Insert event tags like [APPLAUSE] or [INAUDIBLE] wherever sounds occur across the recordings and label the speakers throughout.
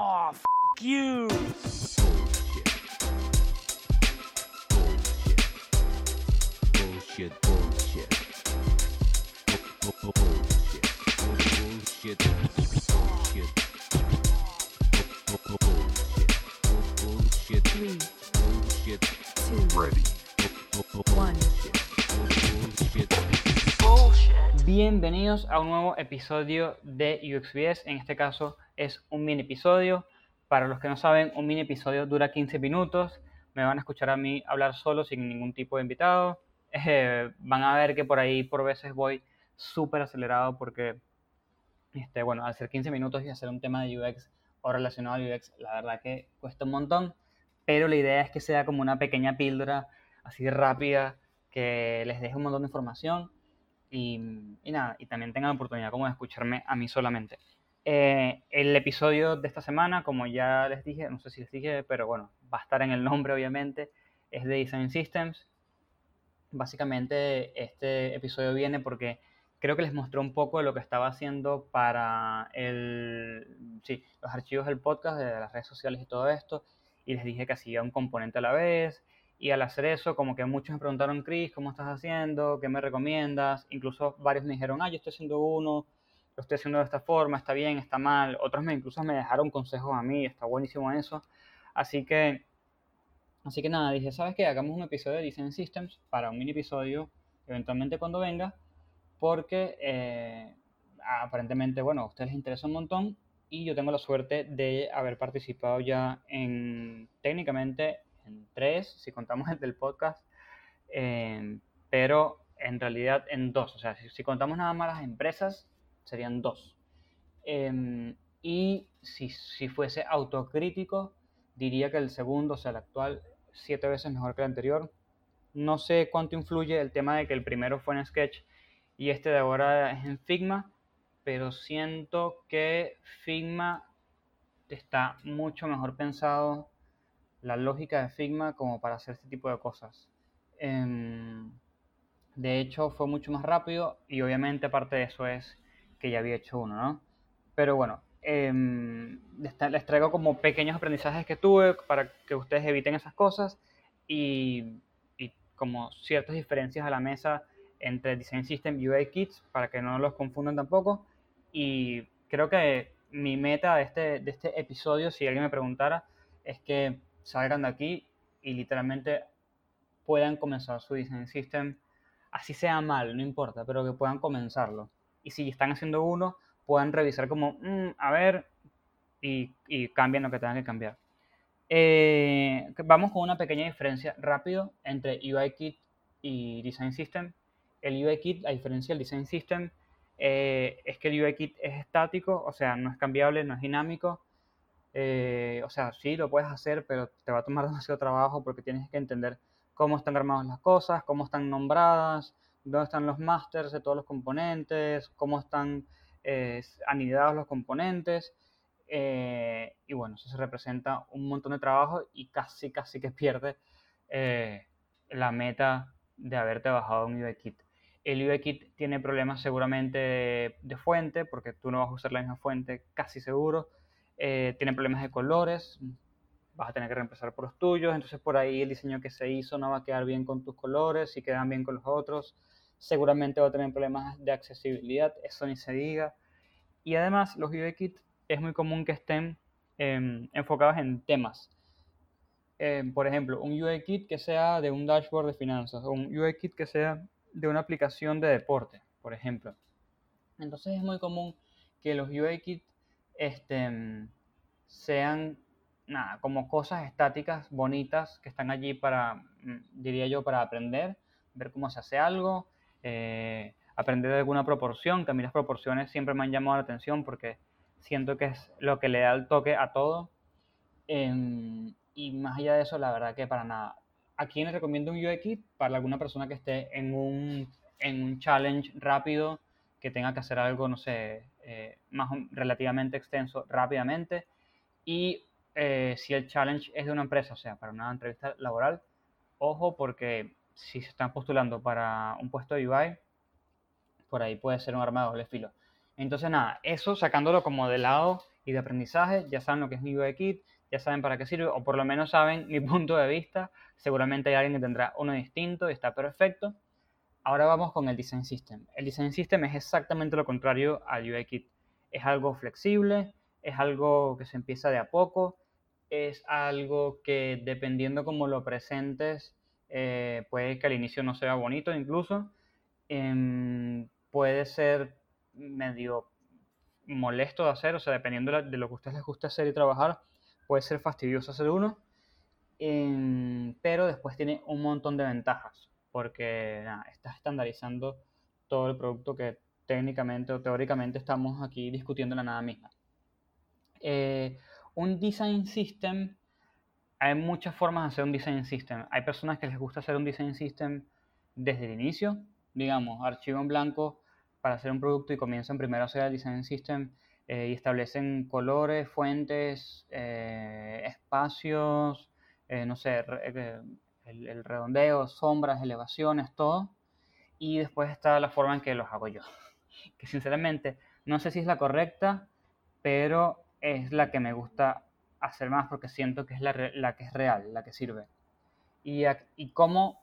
Speaker 1: Oh, f you.
Speaker 2: Bullshit. Bullshit. Bullshit. Bullshit. Bullshit.
Speaker 3: Bienvenidos a un nuevo episodio de UXBS. En este caso es un mini episodio. Para los que no saben, un mini episodio dura 15 minutos. Me van a escuchar a mí hablar solo sin ningún tipo de invitado. [LAUGHS] Eh, van a ver que por ahí por veces voy súper acelerado porque, este, bueno, ser 15 minutos y hacer un tema de UX o relacionado al UX, la verdad que cuesta un montón. Pero la idea es que sea como una pequeña píldora así rápida que les deje un montón de información y, nada, y también tengan la oportunidad como de escucharme a mí solamente. Eh, el episodio de esta semana, como ya les dije, no sé si les dije, pero bueno, va a estar en el nombre obviamente, es de Design Systems. Básicamente este episodio viene porque creo que les mostró un poco de lo que estaba haciendo para el, sí, los archivos del podcast, de las redes sociales y todo esto, y les dije que hacía un componente a la vez, y al hacer eso, como que muchos me preguntaron, Chris, ¿cómo estás haciendo? ¿Qué me recomiendas? Incluso varios me dijeron, ah, yo estoy haciendo uno, lo estoy haciendo de esta forma, está bien, está mal. Otros me incluso me dejaron consejos a mí, está buenísimo eso. Así que, así que nada, dije, ¿sabes qué? Hagamos un episodio de Design Systems para un mini episodio, eventualmente cuando venga, porque eh, aparentemente, bueno, a ustedes les interesa un montón y yo tengo la suerte de haber participado ya en, técnicamente, en tres, si contamos el del podcast, pero en realidad en dos. O sea, si, contamos nada más las empresas, serían dos. Eh, y si, si, fuese autocrítico, diría que el segundo, o sea, el actual, siete veces mejor que el anterior. No sé cuánto influye el tema de que el primero fue en Sketch y este de ahora es en Figma, pero siento que Figma está mucho mejor pensado la lógica de Figma como para hacer este tipo de cosas. Eh, de hecho, fue mucho más rápido y obviamente aparte de eso es que ya había hecho uno, ¿no? Pero bueno, eh, les traigo como pequeños aprendizajes que tuve para que ustedes eviten esas cosas y, y como ciertas diferencias a la mesa entre Design System y UI Kits para que no los confundan tampoco. Y creo que mi meta de este, de este episodio, si alguien me preguntara, es que salgan de aquí y literalmente puedan comenzar su Design System, así sea mal, no importa, pero que puedan comenzarlo y si están haciendo uno, puedan revisar como, mmm, a ver, y, y cambien lo que tengan que cambiar. Eh, vamos con una pequeña diferencia rápido entre UIKit y Design System. El UIKit, a diferencia del Design System, eh, es que el UIKit es estático, o sea, no es cambiable, no es dinámico. Eh, o sea, sí, lo puedes hacer, pero te va a tomar [LAUGHS] demasiado trabajo porque tienes que entender cómo están armadas las cosas, cómo están nombradas, dónde están los masters de todos los componentes, cómo están eh, anidados los componentes. Eh, y bueno, eso se representa un montón de trabajo y casi, casi que pierde la meta de haberte bajado un UIKit. El UIKit tiene problemas seguramente de, fuente, porque tú no vas a usar la misma fuente casi seguro. Tiene problemas de colores, vas a tener que reemplazar por los tuyos, entonces por ahí el diseño que se hizo no va a quedar bien con tus colores, si quedan bien con los otros, seguramente va a tener problemas de accesibilidad, eso ni se diga. Y además los UIKit es muy común que estén eh, enfocados en temas. Eh, por ejemplo, un UIKit que sea de un dashboard de finanzas o un UIKit que sea de una aplicación de deporte, por ejemplo. Entonces es muy común que los UIKit este, sean nada, como cosas estáticas, bonitas, que están allí para, mm, diría yo, para aprender, ver cómo se hace algo, eh, aprender de alguna proporción, que a mí las proporciones siempre me han llamado la atención porque siento que es lo que le da el toque a todo. Eh, y más allá de eso, la verdad que para nada. ¿A quién les recomiendo un UX? Para alguna persona que esté en un, en un challenge rápido, que tenga que hacer algo, no sé, eh, más relativamente extenso rápidamente. Y eh, si el challenge es de una empresa, o sea, para una entrevista laboral, ojo porque si se están postulando para un puesto de UI, por ahí puede ser un arma de doble filo. Entonces, nada, eso sacándolo como de lado y de aprendizaje, ya saben lo que es mi UIKit, ya saben para qué sirve, o por lo menos saben mi [LAUGHS] punto de vista. Seguramente hay alguien que tendrá uno distinto y está perfecto. Ahora vamos con el Design System. El Design System es exactamente lo contrario al UIKit. Es algo flexible, es algo que se empieza de a poco, es algo que dependiendo cómo lo presentes, eh, puede que al inicio no sea bonito incluso, em, puede ser medio molesto de hacer, o sea, dependiendo de lo que a ustedes les guste hacer y trabajar, puede ser fastidioso hacer uno, em, pero después tiene un montón de ventajas, porque estás estandarizando todo el producto que técnicamente o teóricamente estamos aquí discutiendo la nada misma. Eh, un design system, hay muchas formas de hacer un design system. Hay personas que les gusta hacer un design system desde el inicio, digamos, archivo en blanco para hacer un producto y comienzan primero a hacer el design system eh, y establecen colores, fuentes, eh, espacios, no sé, el, redondeo, sombras, elevaciones, todo. Y después está la forma en que los hago yo, [LAUGHS] que sinceramente no sé si es la correcta, pero es la que me gusta hacer más porque siento que es la, que es real, la que sirve. ¿Y, y cómo,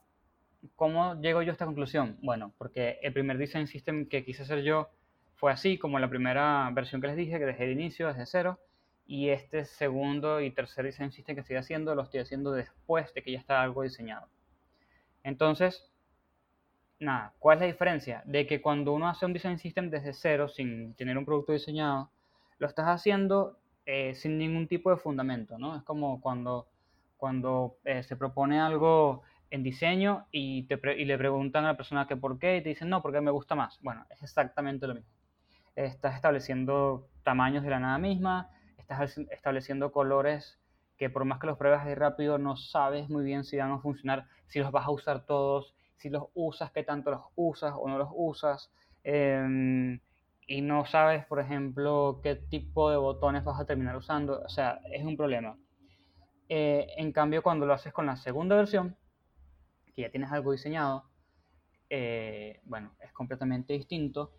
Speaker 3: cómo llego yo a esta conclusión? Bueno, porque el primer design system que quise hacer yo fue así, como la primera versión que les dije, que desde el inicio, desde cero. Y este segundo y tercer design system que estoy haciendo, lo estoy haciendo después de que ya está algo diseñado. Entonces, nada, ¿cuál es la diferencia? De que cuando uno hace un design system desde cero, sin tener un producto diseñado, lo estás haciendo eh, sin ningún tipo de fundamento, ¿no? Es como cuando, cuando eh, se propone algo en diseño y, te y le preguntan a la persona que por qué y te dicen, no, porque me gusta más. Bueno, es exactamente lo mismo. Estás estableciendo tamaños de la nada misma, estás estableciendo colores que por más que los pruebas ahí rápido no sabes muy bien si van a funcionar, si los vas a usar todos, si los usas, qué tanto los usas o no los usas. Eh, y no sabes, por ejemplo, qué tipo de botones vas a terminar usando, o sea, es un problema. Eh, en cambio, cuando lo haces con la segunda versión, que ya tienes algo diseñado, eh, bueno, es completamente distinto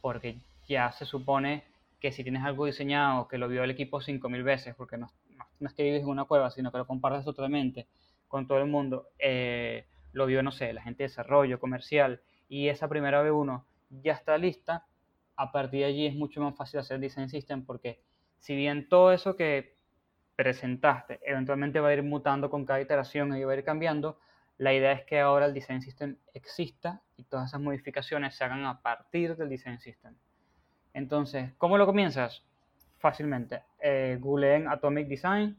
Speaker 3: porque ya se supone que si tienes algo diseñado que lo vio el equipo 5000 veces, porque no, no, es que vives en una cueva, sino que lo compartes totalmente con todo el mundo, eh, lo vio, no sé, la gente de desarrollo, comercial, y esa primera V1 ya está lista, a partir de allí es mucho más fácil hacer design system porque si bien todo eso que presentaste eventualmente va a ir mutando con cada iteración y va a ir cambiando, la idea es que ahora el design system exista y todas esas modificaciones se hagan a partir del design system. Entonces, ¿cómo lo comienzas? Fácilmente. Eh, Atomic Design,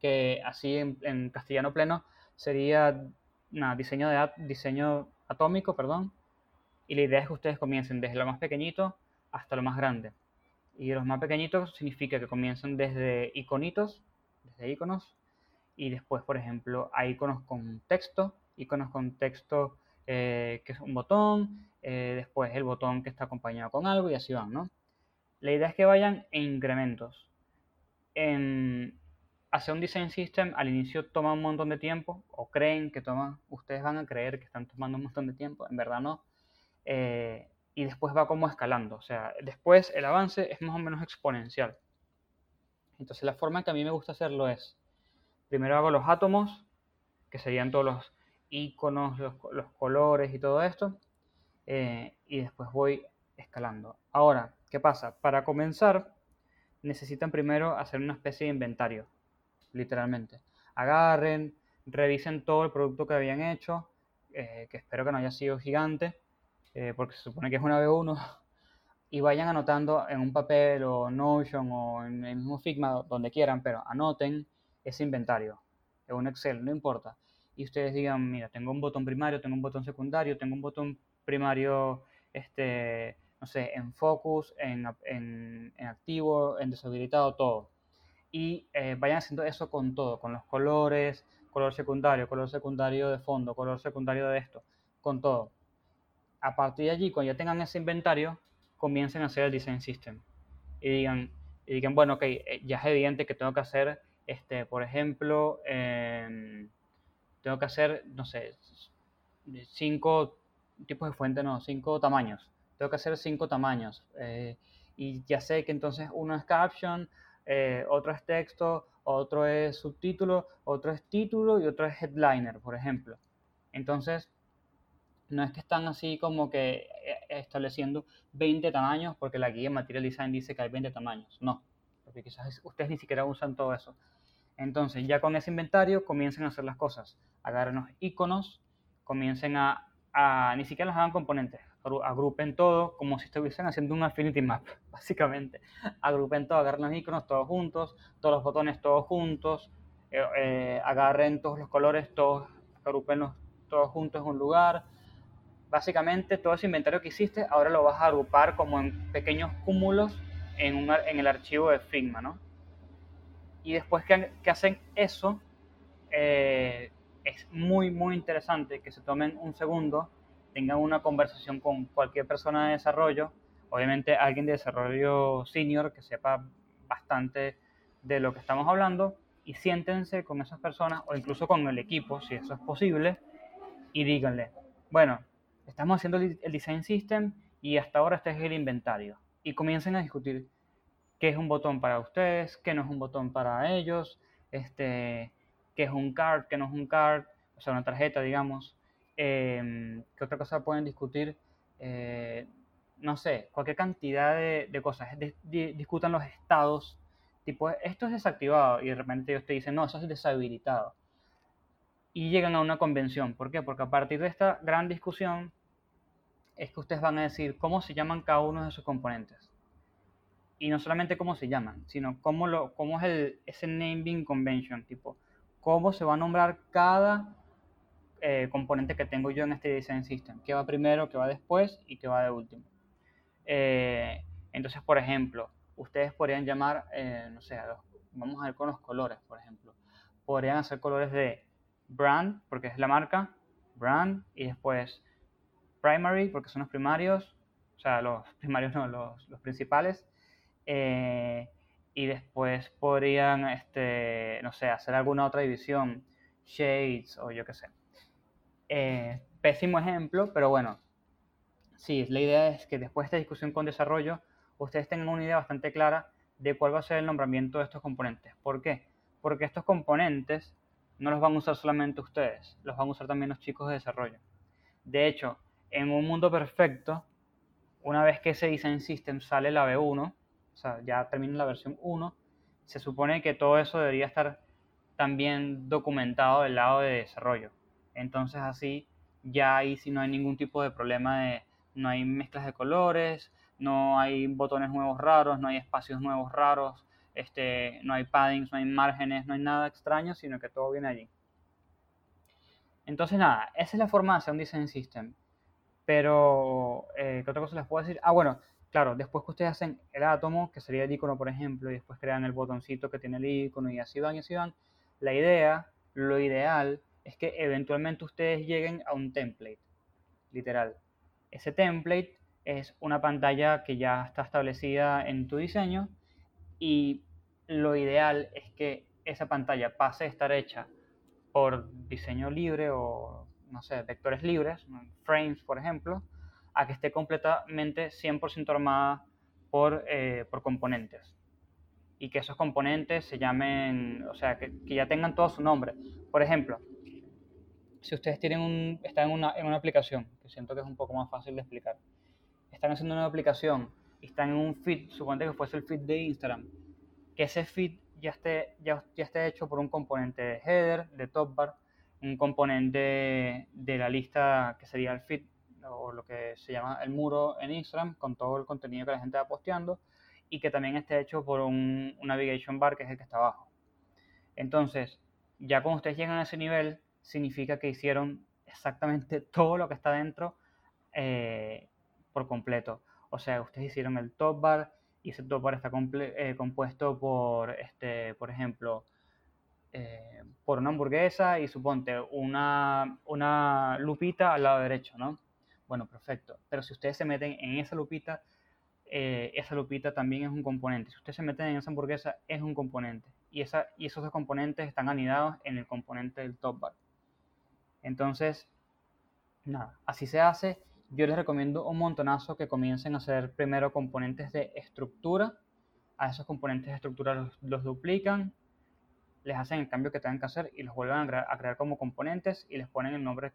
Speaker 3: que así en, castellano pleno sería diseño, de, diseño atómico, perdón, y la idea es que ustedes comiencen desde lo más pequeñito hasta lo más grande. Y los más pequeñitos significa que comiencen desde iconitos, desde iconos, y después, por ejemplo, hay iconos con texto, iconos con texto eh, que es un botón, eh, después el botón que está acompañado con algo y así van, ¿no? La idea es que vayan en incrementos. En hacer un design system al inicio toma un montón de tiempo, o creen que toma, ustedes van a creer que están tomando un montón de tiempo, en verdad no eh, y después va como escalando. O sea, después el avance es más o menos exponencial. Entonces la forma que a mí me gusta hacerlo es, primero hago los átomos, que serían todos los iconos, los, colores y todo esto, eh, y después voy escalando. Ahora, ¿qué pasa? Para comenzar, necesitan primero hacer una especie de inventario, literalmente. Agarren, revisen todo el producto que habían hecho, eh, que espero que no haya sido gigante, eh, porque se supone que es una B1, [LAUGHS] y vayan anotando en un papel o Notion o en el mismo Figma, donde quieran, pero anoten ese inventario, en un Excel, no importa. Y ustedes digan, mira, tengo un botón primario, tengo un botón secundario, tengo un botón primario, este, no sé, en focus, en, en, en activo, en deshabilitado, todo. Y eh, vayan haciendo eso con todo, con los colores, color secundario, color secundario de fondo, color secundario de esto, con todo a partir de allí, cuando ya tengan ese inventario, comiencen a hacer el design system. Y digan, digan bueno, ok, eh, ya es evidente que tengo que hacer, este, por ejemplo, em, tengo que hacer, no sé, cinco tipos de fuente, no, cinco tamaños. Tengo que hacer cinco tamaños. Eh, y ya sé que entonces uno es caption, eh, otro es texto, otro es subtítulo, otro es título y otro es headliner, por ejemplo. Entonces, no es que están así como que eh, estableciendo 20 tamaños porque la guía Material Design dice que hay 20 tamaños. No, porque quizás ustedes ni siquiera usan todo eso. Entonces, ya con ese inventario comiencen a hacer las cosas. Agarren los iconos, comiencen a, a ni siquiera los hagan componentes, agru- agrupen todo como si estuviesen haciendo un Affinity Map, [LAUGHS] básicamente. Agrupen todo, agarren los iconos todos juntos, todos los botones todos juntos, eh, eh, agarren todos los colores, todos, agrupenlos todos juntos en un lugar. Básicamente todo ese inventario que hiciste ahora lo vas a agrupar como en pequeños cúmulos en, un en el archivo de Figma, ¿no? Y después que, que hacen eso, eh, es muy, muy interesante que se tomen un segundo, tengan una conversación con cualquier persona de desarrollo, obviamente alguien de desarrollo senior que sepa bastante de lo que estamos hablando, y siéntense con esas personas o incluso con el equipo, si eso es posible, y díganle, bueno, estamos haciendo el design system y hasta ahora este es el inventario. Y comiencen a discutir qué es un botón para ustedes, qué no es un botón para ellos, este, qué es un card, qué no es un card, o sea, una tarjeta, digamos. Em, ¿Qué otra cosa pueden discutir? Eh, no sé, cualquier cantidad de, de cosas. Dis- di- discutan los estados, tipo, esto es desactivado y de repente ellos te dicen, no, eso es deshabilitado. Y llegan a una convención. ¿Por qué? Porque a partir de esta gran discusión es que ustedes van a decir cómo se llaman cada uno de sus componentes y no solamente cómo se llaman, sino cómo, lo, cómo es el, ese naming convention, tipo, cómo se va a nombrar cada eh, componente que tengo yo en este design system, qué va primero, qué va después y qué va de último. Eh, entonces, por ejemplo, ustedes podrían llamar, eh, no sé, a los- vamos a ver con los colores, por ejemplo, podrían hacer colores de brand, porque es la marca, brand, y después primary, porque son los primarios, o sea, los primarios no, los, los principales, eh, y después podrían, este, no sé, hacer alguna otra división, shades o yo qué sé. Eh, pésimo ejemplo, pero bueno, sí, la idea es que después de esta discusión con desarrollo, ustedes tengan una idea bastante clara de cuál va a ser el nombramiento de estos componentes. ¿Por qué? Porque estos componentes no los van a usar solamente ustedes, los van a usar también los chicos de desarrollo. De hecho, en un mundo perfecto, una vez que ese design system sale la V1, o sea, ya termina la versión 1, se supone que todo eso debería estar también documentado del lado de desarrollo. Entonces así ya ahí sí no hay ningún tipo de problema de no hay mezclas de colores, no hay botones nuevos raros, no hay espacios nuevos raros, este, no hay paddings, no hay márgenes, no hay nada extraño, sino que todo viene allí. Entonces nada, esa es la forma de hacer un design system. Pero, eh, ¿qué otra cosa les puedo decir? Ah, bueno, claro, después que ustedes hacen el átomo, que sería el icono, por ejemplo, y después crean el botoncito que tiene el icono y así van y así van, la idea, lo ideal, es que eventualmente ustedes lleguen a un template, literal. Ese template es una pantalla que ya está establecida en tu diseño y lo ideal es que esa pantalla pase a estar hecha por diseño libre o, no sé, vectores libres, frames, por ejemplo, a que esté completamente 100% armada por, eh, por componentes. Y que esos componentes se llamen, o sea, que, que ya tengan todo su nombre. Por ejemplo, si ustedes tienen un, están en una, en una aplicación, que siento que es un poco más fácil de explicar, están haciendo una aplicación y están en un feed, suponte que fuese el feed de Instagram, que ese feed ya esté, ya, ya esté hecho por un componente de header, de top bar, un componente de la lista que sería el feed o lo que se llama el muro en Instagram con todo el contenido que la gente va posteando y que también esté hecho por un, un navigation bar que es el que está abajo. Entonces, ya cuando ustedes llegan a ese nivel, significa que hicieron exactamente [LAUGHS] todo lo que está dentro eh, por completo. O sea, ustedes hicieron el top bar y ese top bar está eh, compuesto por, este, por ejemplo, eh, por una hamburguesa y suponte una, una lupita al lado derecho, ¿no? Bueno, perfecto. Pero si ustedes se meten en esa lupita, eh, esa lupita también es un componente. Si ustedes se meten en esa hamburguesa, es un componente. Y, esa, y esos dos componentes están anidados en el componente del top bar. Entonces, nada, así se hace. yo les recomiendo un montonazo que comiencen a hacer primero componentes de estructura. A esos componentes de estructura los, duplican, les hacen el cambio que tengan que hacer y los vuelven a crear, como componentes y les ponen el nombre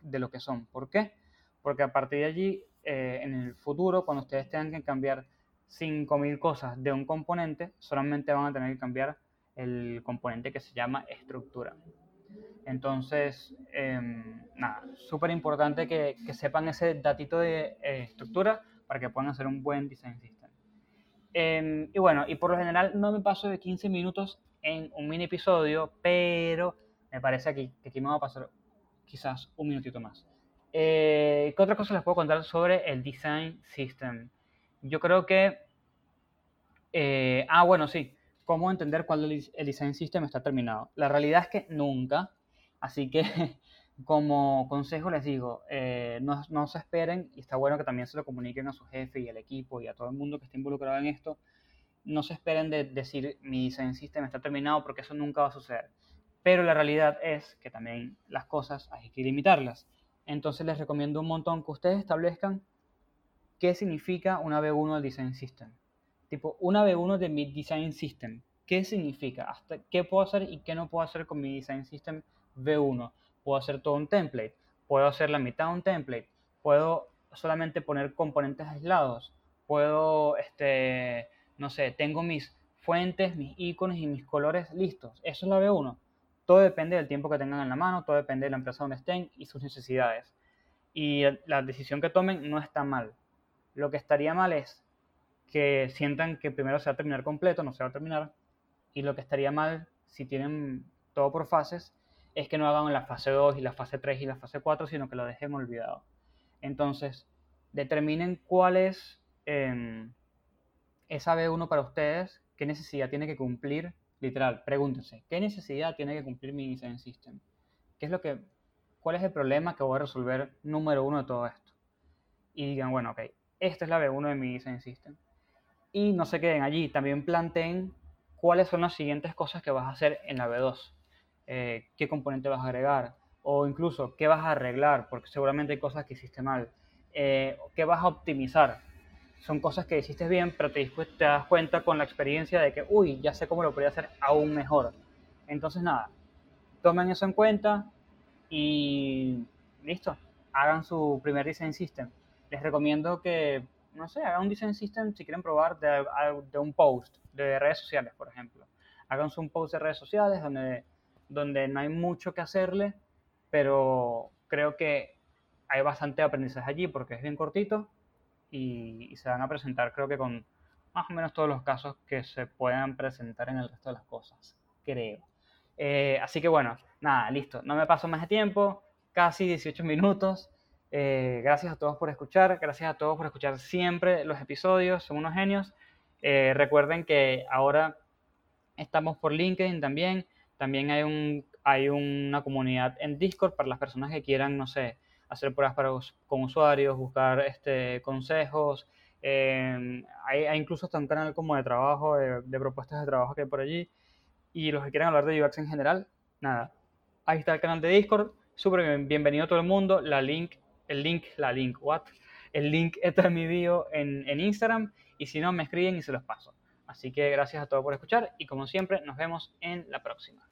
Speaker 3: de lo que son. ¿Por qué? Porque a partir de allí, eh, en el futuro, cuando ustedes tengan que cambiar 5.000 cosas de un componente, solamente van a tener que cambiar el componente que se llama estructura. Entonces, em, nada, súper importante que, que sepan ese datito de eh, estructura para que puedan hacer un buen design system. Em, y bueno, y por lo general no me paso de 15 minutos en un mini episodio, pero me parece aquí, que aquí me va a pasar quizás un minutito más. Eh, ¿Qué otra cosa les puedo contar sobre el design system? Yo creo que... eh, ah, bueno, sí. ¿Cómo entender cuándo el, design system está terminado? La realidad es que nunca. Así que [LAUGHS] como consejo les digo, eh, no, no se esperen, y está bueno que también se lo comuniquen a su jefe y al equipo y a todo el mundo que esté involucrado en esto, no se esperen de decir mi design system está terminado porque eso nunca va a suceder. Pero la realidad es que también las cosas hay que limitarlas. Entonces les recomiendo un montón que ustedes establezcan qué significa una B1 del design system. Tipo, una B1 de mi design system. ¿Qué significa? Hasta ¿Qué puedo hacer y qué no puedo hacer con mi design system V1? Puedo hacer todo un template. Puedo hacer la mitad de un template. Puedo solamente poner componentes aislados. Puedo, este, no sé, tengo mis fuentes, mis iconos y mis colores listos. Eso es la B1. Todo depende del tiempo que tengan en la mano, todo depende de la empresa donde estén y sus necesidades. Y la decisión que tomen no está mal. Lo que estaría mal es que sientan que primero se va a terminar completo, no se va a terminar. Y lo que estaría mal, si tienen todo por fases, es que no hagan la fase 2 y la fase 3 y la fase 4, sino que lo dejen olvidado. Entonces, determinen cuál es eh, esa B1 para ustedes, qué necesidad tiene que cumplir Literal, pregúntense, ¿qué necesidad tiene que cumplir mi design system? ¿Qué es lo que, ¿Cuál es el problema que voy a resolver número uno de todo esto? Y digan, bueno, ok, esta es la B1 de mi design system. Y no se queden allí, también planteen cuáles son las siguientes cosas que vas a hacer en la B2. Eh, ¿Qué componente vas a agregar? O incluso, ¿qué vas a arreglar? Porque seguramente hay cosas que hiciste mal. Eh, ¿Qué vas a optimizar? Son cosas que hiciste bien, pero te, te, das cuenta con la experiencia de que, uy, ya sé cómo lo podría hacer aún mejor. Entonces, nada, tomen eso en cuenta y listo, hagan su primer design system. Les recomiendo que, no sé, hagan un design system si quieren probar de, de un post de redes sociales, por ejemplo. Hagan un post de redes sociales donde, donde no hay mucho que hacerle, pero creo que hay bastante aprendizaje allí porque es bien cortito y, se van a presentar creo que con más o menos todos los casos que se puedan presentar en el resto de las cosas, creo. Eh, así que bueno, nada, listo, no me paso más de tiempo, casi 18 minutos. Eh, gracias a todos por escuchar, gracias a todos por escuchar siempre los episodios, son unos genios. Eh, recuerden que ahora estamos por LinkedIn también, también hay, un, hay una comunidad en Discord para las personas que quieran, no sé, hacer pruebas para, con usuarios, buscar este, consejos. Eh, hay, hay, incluso hasta un canal como de trabajo, de, de, propuestas de trabajo que hay por allí. Y los que quieran hablar de UX en general, nada. Ahí está el canal de Discord. Súper bienvenido a todo el mundo. La link, el link, la link, what? El link está en mi bio en, en Instagram. Y si no, me escriben y se los paso. Así que gracias a todos por escuchar. Y como siempre, nos vemos en la próxima.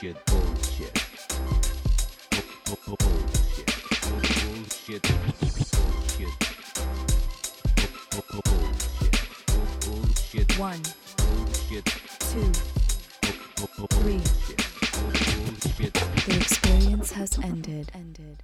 Speaker 2: Bullshit, bullshit. Bullshit, bullshit, bullshit. Bullshit,
Speaker 4: One,
Speaker 2: bullshit,
Speaker 4: two, three. The experience has ended. Ended.